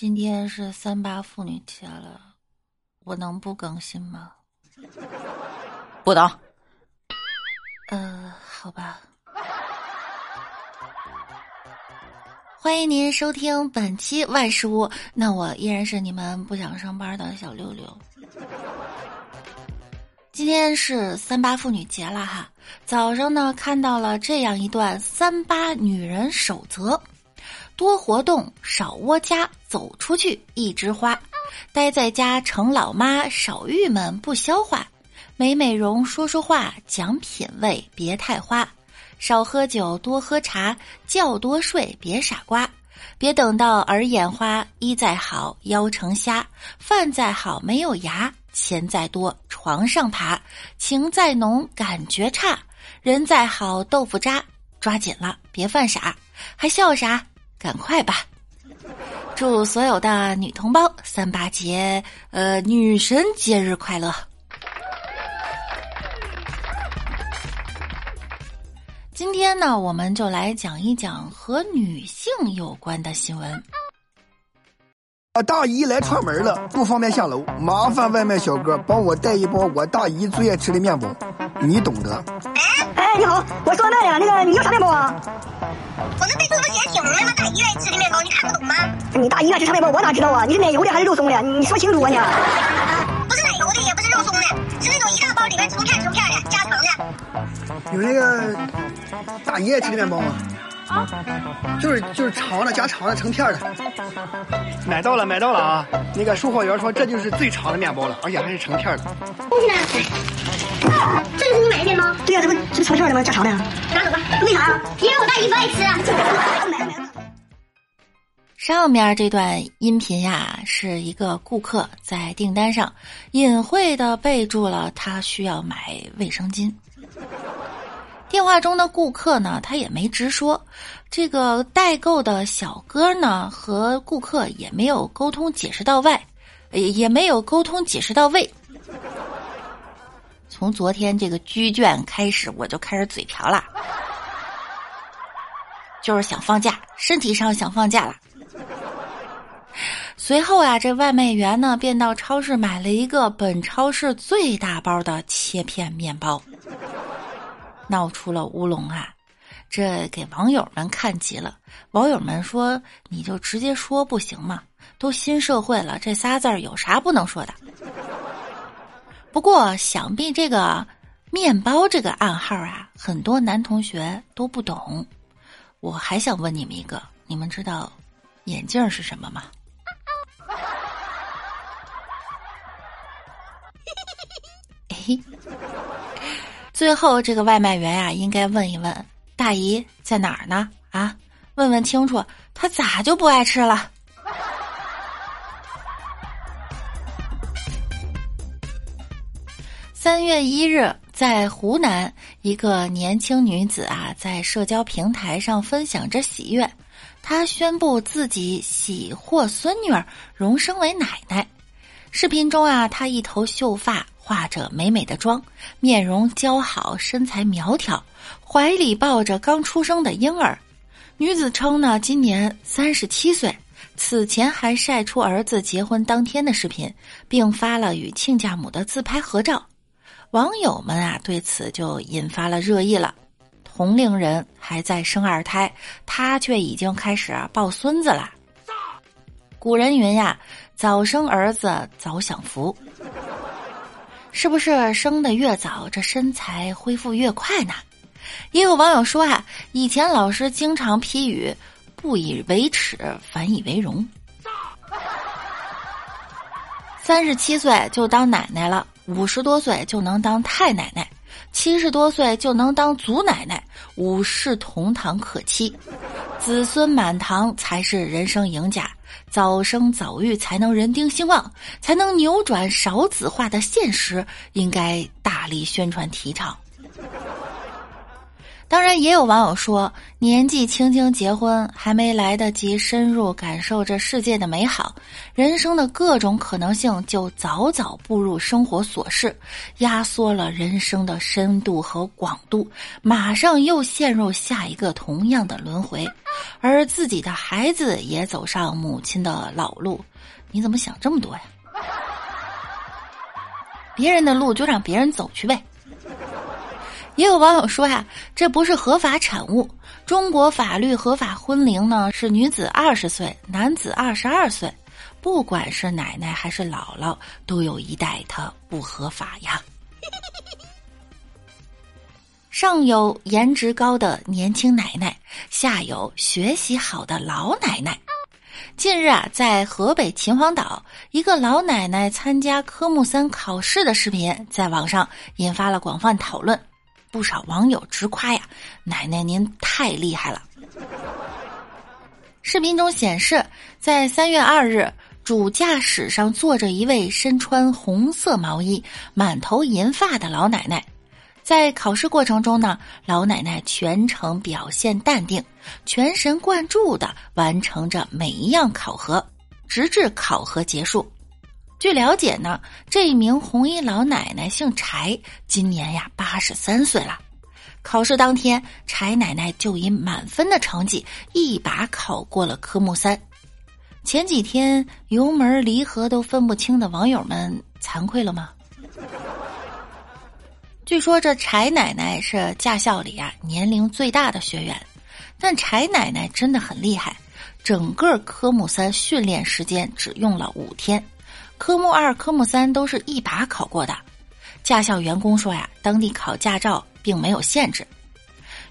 今天是三八妇女节了，我能不更新吗？不能。呃，好吧。欢迎您收听本期万事屋，那我依然是你们不想上班的小六六。今天是三八妇女节了哈，早上呢看到了这样一段三八女人守则。多活动，少窝家，走出去一枝花；待在家成老妈，少郁闷不消化。美美容，说说话，讲品味，别太花。少喝酒，多喝茶，觉多睡，别傻瓜。别等到耳眼花，衣再好腰成虾，饭再好没有牙，钱再多床上爬，情再浓感觉差，人再好豆腐渣，抓紧了别犯傻，还笑啥？赶快吧！祝所有的女同胞三八节，呃，女神节日快乐！今天呢，我们就来讲一讲和女性有关的新闻。我大姨来串门了，不方便下楼，麻烦外卖小哥帮我带一包我大姨最爱吃的面包，你懂得。哎，你好，我说那呀，那个你要啥面包啊？我能带这么多显醒吗？大姨爱吃的面包，你看不懂吗？你大姨爱吃啥面包？我哪知道啊？你是奶油的还是肉松的？你说清楚啊你！不是奶油的，也不是肉松的，是那种一大包里面成片成片的，加糖的。有那个大姨爱吃的面包吗？啊，就是就是长的加长的成片的。买到了买到了啊！那个售货员说这就是最长的面包了，而且还是成片的。东西呢？啊，这就是你买的面包？对呀，这不这不成片的吗？加长的。拿走吧。为啥呀？因为我大姨夫爱吃。上面这段音频呀，是一个顾客在订单上隐晦的备注了他需要买卫生巾。电话中的顾客呢，他也没直说，这个代购的小哥呢和顾客也没有沟通解释到位，也也没有沟通解释到位。从昨天这个居卷开始，我就开始嘴瓢了，就是想放假，身体上想放假了。随后啊，这外卖员呢便到超市买了一个本超市最大包的切片面包。闹出了乌龙啊！这给网友们看急了。网友们说：“你就直接说不行吗？都新社会了，这仨字儿有啥不能说的？”不过，想必这个面包这个暗号啊，很多男同学都不懂。我还想问你们一个：你们知道眼镜是什么吗？嘿。最后，这个外卖员呀，应该问一问大姨在哪儿呢？啊，问问清楚，他咋就不爱吃了？三月一日，在湖南，一个年轻女子啊，在社交平台上分享着喜悦，她宣布自己喜获孙女儿，荣升为奶奶。视频中啊，她一头秀发。化着美美的妆，面容姣好，身材苗条，怀里抱着刚出生的婴儿。女子称呢，今年三十七岁，此前还晒出儿子结婚当天的视频，并发了与亲家母的自拍合照。网友们啊，对此就引发了热议了。同龄人还在生二胎，他却已经开始抱孙子了。古人云呀：“早生儿子早享福。”是不是生的越早，这身材恢复越快呢？也有网友说啊，以前老师经常批语“不以为耻，反以为荣”。三十七岁就当奶奶了，五十多岁就能当太奶奶，七十多岁就能当祖奶奶，五世同堂可期，子孙满堂才是人生赢家。早生早育才能人丁兴旺，才能扭转少子化的现实，应该大力宣传提倡。当然，也有网友说，年纪轻轻结婚，还没来得及深入感受这世界的美好，人生的各种可能性就早早步入生活琐事，压缩了人生的深度和广度，马上又陷入下一个同样的轮回，而自己的孩子也走上母亲的老路。你怎么想这么多呀？别人的路就让别人走去呗。也有网友说呀，这不是合法产物。中国法律合法婚龄呢是女子二十岁，男子二十二岁。不管是奶奶还是姥姥，都有一代它不合法呀。上有颜值高的年轻奶奶，下有学习好的老奶奶。近日啊，在河北秦皇岛，一个老奶奶参加科目三考试的视频在网上引发了广泛讨论。不少网友直夸呀：“奶奶您太厉害了！”视频中显示，在三月二日，主驾驶上坐着一位身穿红色毛衣、满头银发的老奶奶。在考试过程中呢，老奶奶全程表现淡定，全神贯注的完成着每一样考核，直至考核结束。据了解呢，这一名红衣老奶奶姓柴，今年呀八十三岁了。考试当天，柴奶奶就以满分的成绩一把考过了科目三。前几天油门离合都分不清的网友们，惭愧了吗？据说这柴奶奶是驾校里啊年龄最大的学员，但柴奶奶真的很厉害，整个科目三训练时间只用了五天。科目二、科目三都是一把考过的。驾校员工说呀，当地考驾照并没有限制。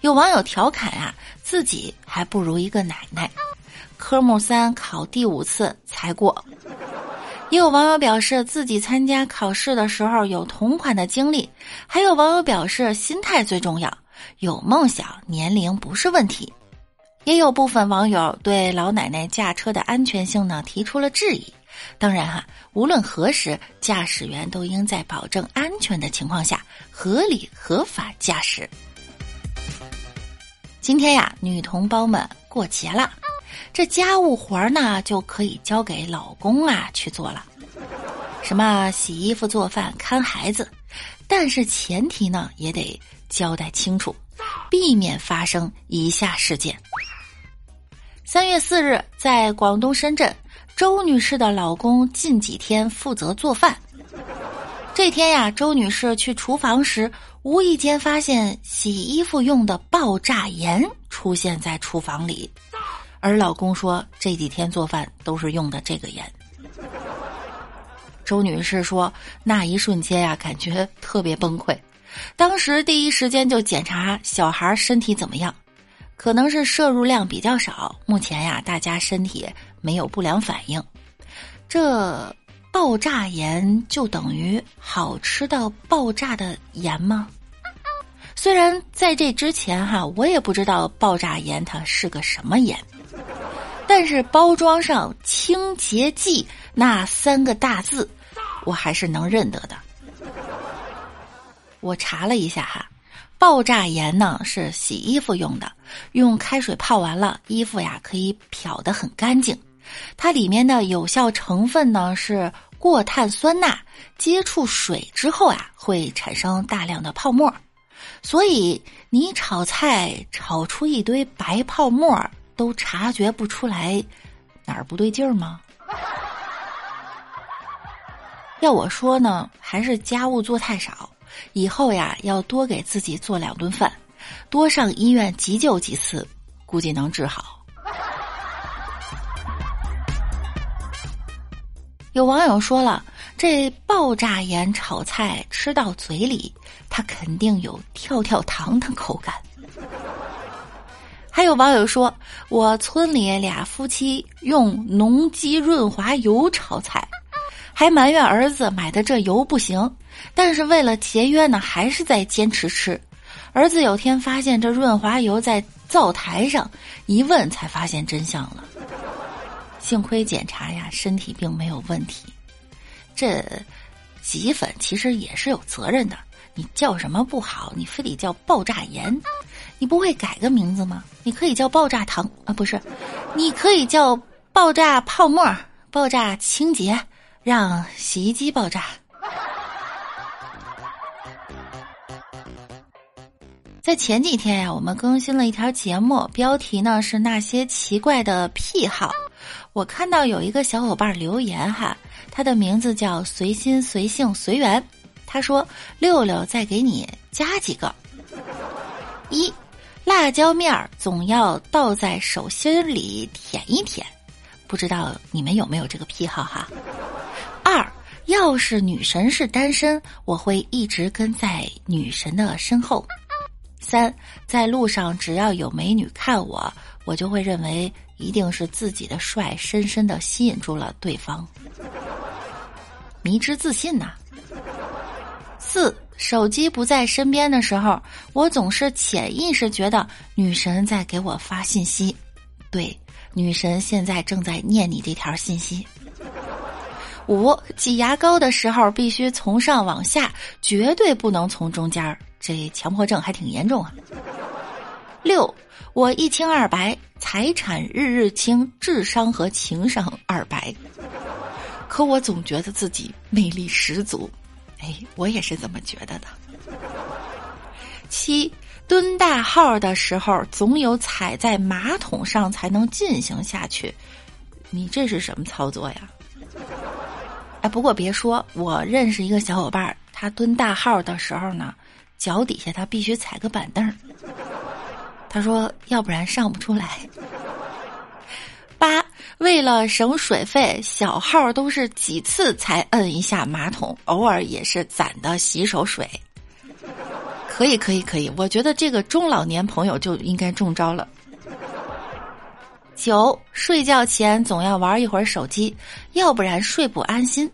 有网友调侃啊，自己还不如一个奶奶，科目三考第五次才过。也有网友表示自己参加考试的时候有同款的经历。还有网友表示，心态最重要，有梦想，年龄不是问题。也有部分网友对老奶奶驾车的安全性呢提出了质疑。当然哈，无论何时，驾驶员都应在保证安全的情况下合理合法驾驶。今天呀，女同胞们过节了，这家务活儿呢就可以交给老公啊去做了，什么洗衣服、做饭、看孩子，但是前提呢也得交代清楚，避免发生以下事件。三月四日，在广东深圳。周女士的老公近几天负责做饭。这天呀，周女士去厨房时，无意间发现洗衣服用的爆炸盐出现在厨房里，而老公说这几天做饭都是用的这个盐。周女士说，那一瞬间呀，感觉特别崩溃，当时第一时间就检查小孩身体怎么样，可能是摄入量比较少，目前呀，大家身体。没有不良反应，这爆炸盐就等于好吃到爆炸的盐吗？虽然在这之前哈，我也不知道爆炸盐它是个什么盐，但是包装上“清洁剂”那三个大字，我还是能认得的。我查了一下哈，爆炸盐呢是洗衣服用的，用开水泡完了，衣服呀可以漂得很干净。它里面的有效成分呢是过碳酸钠，接触水之后啊会产生大量的泡沫，所以你炒菜炒出一堆白泡沫都察觉不出来哪儿不对劲儿吗？要我说呢，还是家务做太少，以后呀要多给自己做两顿饭，多上医院急救几次，估计能治好。有网友说了，这爆炸盐炒菜吃到嘴里，它肯定有跳跳糖的口感。还有网友说，我村里俩夫妻用农机润滑油炒菜，还埋怨儿子买的这油不行，但是为了节约呢，还是在坚持吃。儿子有天发现这润滑油在灶台上，一问才发现真相了。幸亏检查呀，身体并没有问题。这洗衣粉其实也是有责任的。你叫什么不好，你非得叫爆炸盐，你不会改个名字吗？你可以叫爆炸糖啊，不是，你可以叫爆炸泡沫、爆炸清洁，让洗衣机爆炸。在前几天呀，我们更新了一条节目，标题呢是那些奇怪的癖好。我看到有一个小伙伴留言哈，他的名字叫随心随性随缘。他说：“六六再给你加几个。一，辣椒面儿总要倒在手心里舔一舔，不知道你们有没有这个癖好哈？要是女神是单身，我会一直跟在女神的身后。”三，在路上只要有美女看我，我就会认为一定是自己的帅深深的吸引住了对方，迷之自信呐。四，手机不在身边的时候，我总是潜意识觉得女神在给我发信息，对，女神现在正在念你这条信息。五，挤牙膏的时候必须从上往下，绝对不能从中间儿。这强迫症还挺严重啊！六，我一清二白，财产日日清，智商和情商二白。可我总觉得自己魅力十足，哎，我也是这么觉得的。七，蹲大号的时候，总有踩在马桶上才能进行下去，你这是什么操作呀？哎，不过别说，我认识一个小伙伴，他蹲大号的时候呢。脚底下他必须踩个板凳他说要不然上不出来。八，为了省水费，小号都是几次才摁一下马桶，偶尔也是攒的洗手水。可以可以可以，我觉得这个中老年朋友就应该中招了。九，睡觉前总要玩一会儿手机，要不然睡不安心。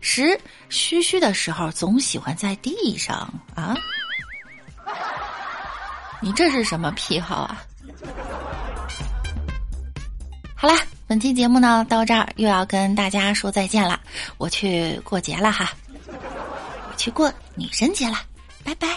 十，嘘嘘的时候总喜欢在地上啊。你这是什么癖好啊？好啦，本期节目呢到这儿又要跟大家说再见了，我去过节了哈，我去过女神节了，拜拜。